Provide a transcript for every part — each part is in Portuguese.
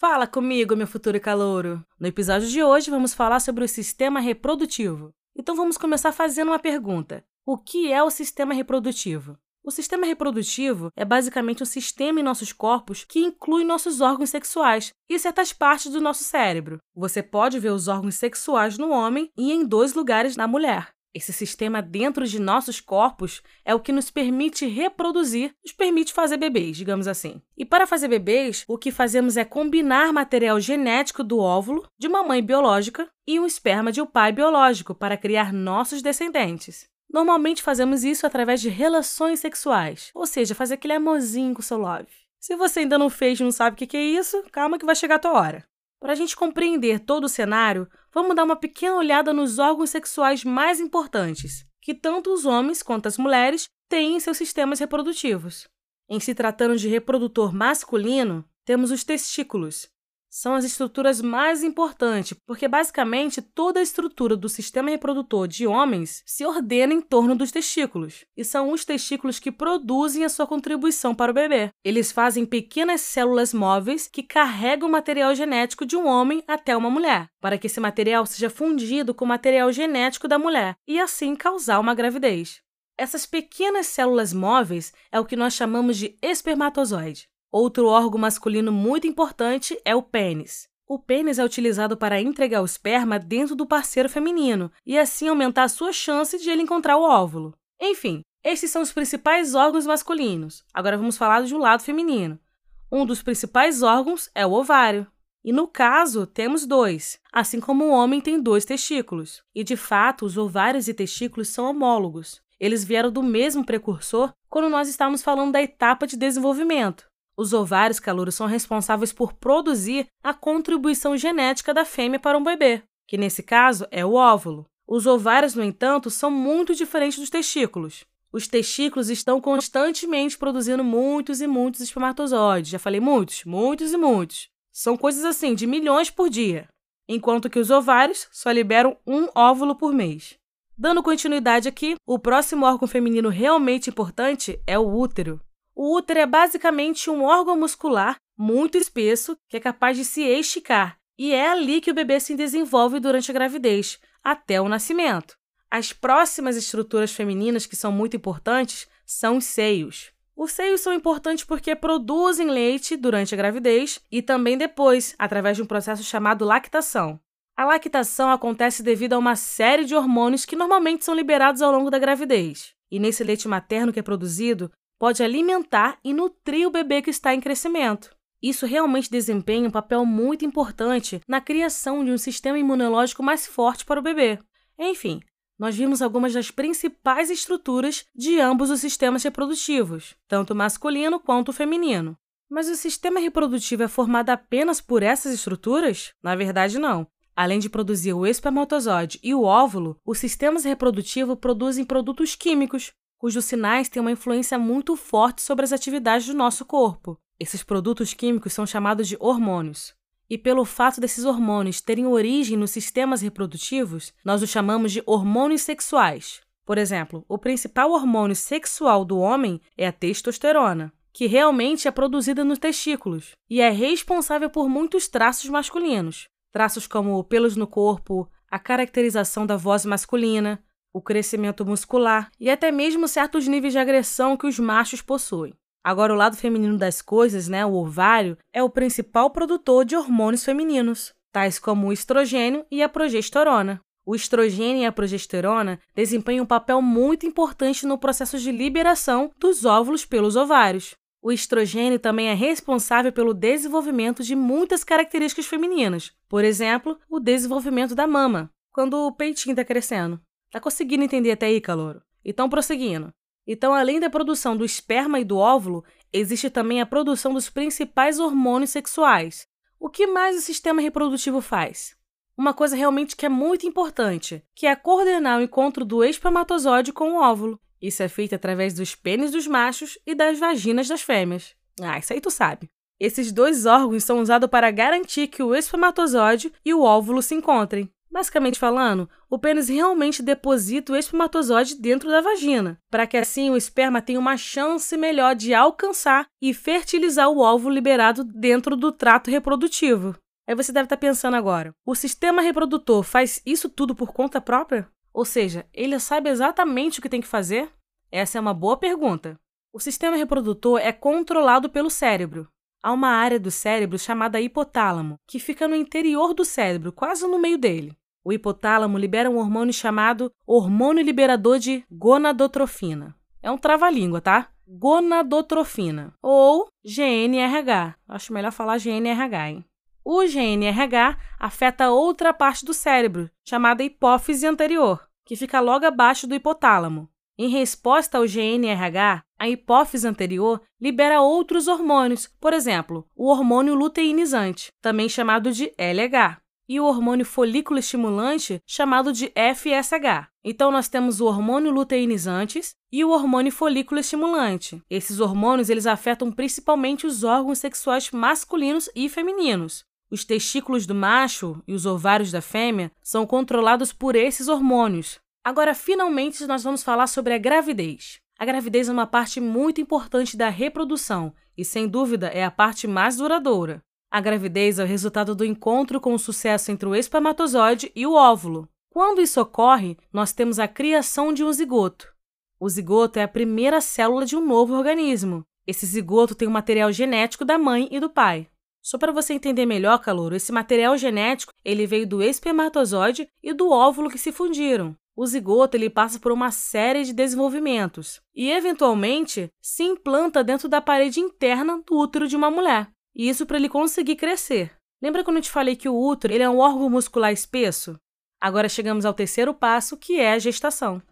Fala comigo, meu futuro calouro! No episódio de hoje vamos falar sobre o sistema reprodutivo. Então vamos começar fazendo uma pergunta: O que é o sistema reprodutivo? O sistema reprodutivo é basicamente um sistema em nossos corpos que inclui nossos órgãos sexuais e certas partes do nosso cérebro. Você pode ver os órgãos sexuais no homem e em dois lugares na mulher. Esse sistema dentro de nossos corpos é o que nos permite reproduzir, nos permite fazer bebês, digamos assim. E para fazer bebês, o que fazemos é combinar material genético do óvulo de uma mãe biológica e um esperma de um pai biológico para criar nossos descendentes. Normalmente fazemos isso através de relações sexuais, ou seja, fazer aquele amorzinho com o seu love. Se você ainda não fez e não sabe o que é isso, calma que vai chegar a tua hora. Para a gente compreender todo o cenário, vamos dar uma pequena olhada nos órgãos sexuais mais importantes, que tanto os homens quanto as mulheres têm em seus sistemas reprodutivos. Em se tratando de reprodutor masculino, temos os testículos, são as estruturas mais importantes, porque basicamente toda a estrutura do sistema reprodutor de homens se ordena em torno dos testículos, e são os testículos que produzem a sua contribuição para o bebê. Eles fazem pequenas células móveis que carregam o material genético de um homem até uma mulher, para que esse material seja fundido com o material genético da mulher e assim causar uma gravidez. Essas pequenas células móveis é o que nós chamamos de espermatozoide. Outro órgão masculino muito importante é o pênis. O pênis é utilizado para entregar o esperma dentro do parceiro feminino e assim aumentar a sua chance de ele encontrar o óvulo. Enfim, esses são os principais órgãos masculinos. Agora vamos falar de um lado feminino. Um dos principais órgãos é o ovário. E no caso, temos dois, assim como o homem tem dois testículos. E de fato, os ovários e testículos são homólogos. Eles vieram do mesmo precursor quando nós estávamos falando da etapa de desenvolvimento. Os ovários calouros são responsáveis por produzir a contribuição genética da fêmea para um bebê, que nesse caso é o óvulo. Os ovários, no entanto, são muito diferentes dos testículos. Os testículos estão constantemente produzindo muitos e muitos espermatozoides. Já falei muitos, muitos e muitos. São coisas assim, de milhões por dia. Enquanto que os ovários só liberam um óvulo por mês. Dando continuidade aqui, o próximo órgão feminino realmente importante é o útero. O útero é basicamente um órgão muscular muito espesso que é capaz de se esticar, e é ali que o bebê se desenvolve durante a gravidez, até o nascimento. As próximas estruturas femininas que são muito importantes são os seios. Os seios são importantes porque produzem leite durante a gravidez e também depois, através de um processo chamado lactação. A lactação acontece devido a uma série de hormônios que normalmente são liberados ao longo da gravidez. E nesse leite materno que é produzido, pode alimentar e nutrir o bebê que está em crescimento. Isso realmente desempenha um papel muito importante na criação de um sistema imunológico mais forte para o bebê. Enfim, nós vimos algumas das principais estruturas de ambos os sistemas reprodutivos, tanto o masculino quanto o feminino. Mas o sistema reprodutivo é formado apenas por essas estruturas? Na verdade, não. Além de produzir o espermatozoide e o óvulo, os sistemas reprodutivos produzem produtos químicos, cujos sinais têm uma influência muito forte sobre as atividades do nosso corpo. Esses produtos químicos são chamados de hormônios. E pelo fato desses hormônios terem origem nos sistemas reprodutivos, nós os chamamos de hormônios sexuais. Por exemplo, o principal hormônio sexual do homem é a testosterona, que realmente é produzida nos testículos e é responsável por muitos traços masculinos. Traços como pelos no corpo, a caracterização da voz masculina, o crescimento muscular e até mesmo certos níveis de agressão que os machos possuem. Agora, o lado feminino das coisas, né, o ovário, é o principal produtor de hormônios femininos, tais como o estrogênio e a progesterona. O estrogênio e a progesterona desempenham um papel muito importante no processo de liberação dos óvulos pelos ovários. O estrogênio também é responsável pelo desenvolvimento de muitas características femininas, por exemplo, o desenvolvimento da mama, quando o peitinho está crescendo. Tá conseguindo entender até aí, calouro? Então, prosseguindo. Então, além da produção do esperma e do óvulo, existe também a produção dos principais hormônios sexuais. O que mais o sistema reprodutivo faz? Uma coisa realmente que é muito importante, que é coordenar o encontro do espermatozoide com o óvulo. Isso é feito através dos pênis dos machos e das vaginas das fêmeas. Ah, isso aí tu sabe. Esses dois órgãos são usados para garantir que o espermatozoide e o óvulo se encontrem. Basicamente falando, o pênis realmente deposita o espermatozoide dentro da vagina, para que assim o esperma tenha uma chance melhor de alcançar e fertilizar o óvulo liberado dentro do trato reprodutivo. Aí você deve estar pensando agora: o sistema reprodutor faz isso tudo por conta própria? Ou seja, ele sabe exatamente o que tem que fazer? Essa é uma boa pergunta. O sistema reprodutor é controlado pelo cérebro. Há uma área do cérebro chamada hipotálamo, que fica no interior do cérebro, quase no meio dele. O hipotálamo libera um hormônio chamado hormônio liberador de gonadotrofina. É um trava-língua, tá? Gonadotrofina ou GNRH. Acho melhor falar GNRH, hein? O GNRH afeta outra parte do cérebro, chamada hipófise anterior, que fica logo abaixo do hipotálamo. Em resposta ao GNRH, a hipófise anterior libera outros hormônios, por exemplo, o hormônio luteinizante, também chamado de LH, e o hormônio folículo estimulante, chamado de FSH. Então nós temos o hormônio luteinizantes e o hormônio folículo estimulante. Esses hormônios eles afetam principalmente os órgãos sexuais masculinos e femininos. Os testículos do macho e os ovários da fêmea são controlados por esses hormônios. Agora, finalmente, nós vamos falar sobre a gravidez. A gravidez é uma parte muito importante da reprodução e, sem dúvida, é a parte mais duradoura. A gravidez é o resultado do encontro com o sucesso entre o espermatozoide e o óvulo. Quando isso ocorre, nós temos a criação de um zigoto. O zigoto é a primeira célula de um novo organismo. Esse zigoto tem o material genético da mãe e do pai. Só para você entender melhor, calouro, esse material genético ele veio do espermatozoide e do óvulo que se fundiram o zigoto ele passa por uma série de desenvolvimentos e, eventualmente, se implanta dentro da parede interna do útero de uma mulher. Isso para ele conseguir crescer. Lembra quando eu te falei que o útero ele é um órgão muscular espesso? Agora chegamos ao terceiro passo, que é a gestação.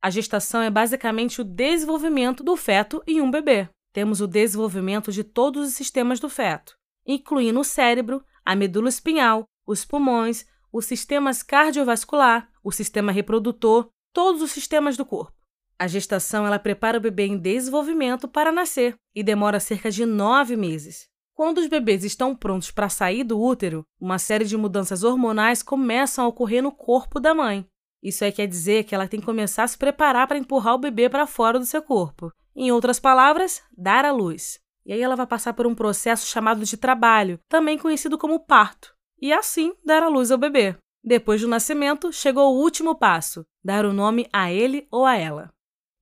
A gestação é basicamente o desenvolvimento do feto em um bebê. Temos o desenvolvimento de todos os sistemas do feto, incluindo o cérebro, a medula espinhal, os pulmões, os sistemas cardiovascular, o sistema reprodutor, todos os sistemas do corpo. A gestação ela prepara o bebê em desenvolvimento para nascer e demora cerca de nove meses. Quando os bebês estão prontos para sair do útero, uma série de mudanças hormonais começam a ocorrer no corpo da mãe. Isso aí quer dizer que ela tem que começar a se preparar para empurrar o bebê para fora do seu corpo. Em outras palavras, dar à luz. E aí ela vai passar por um processo chamado de trabalho, também conhecido como parto e assim dar à luz ao bebê. Depois do nascimento, chegou o último passo: dar o nome a ele ou a ela.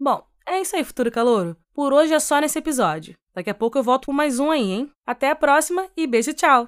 Bom, é isso aí, futuro calouro. Por hoje é só nesse episódio. Daqui a pouco eu volto com mais um aí, hein? Até a próxima e beijo, tchau!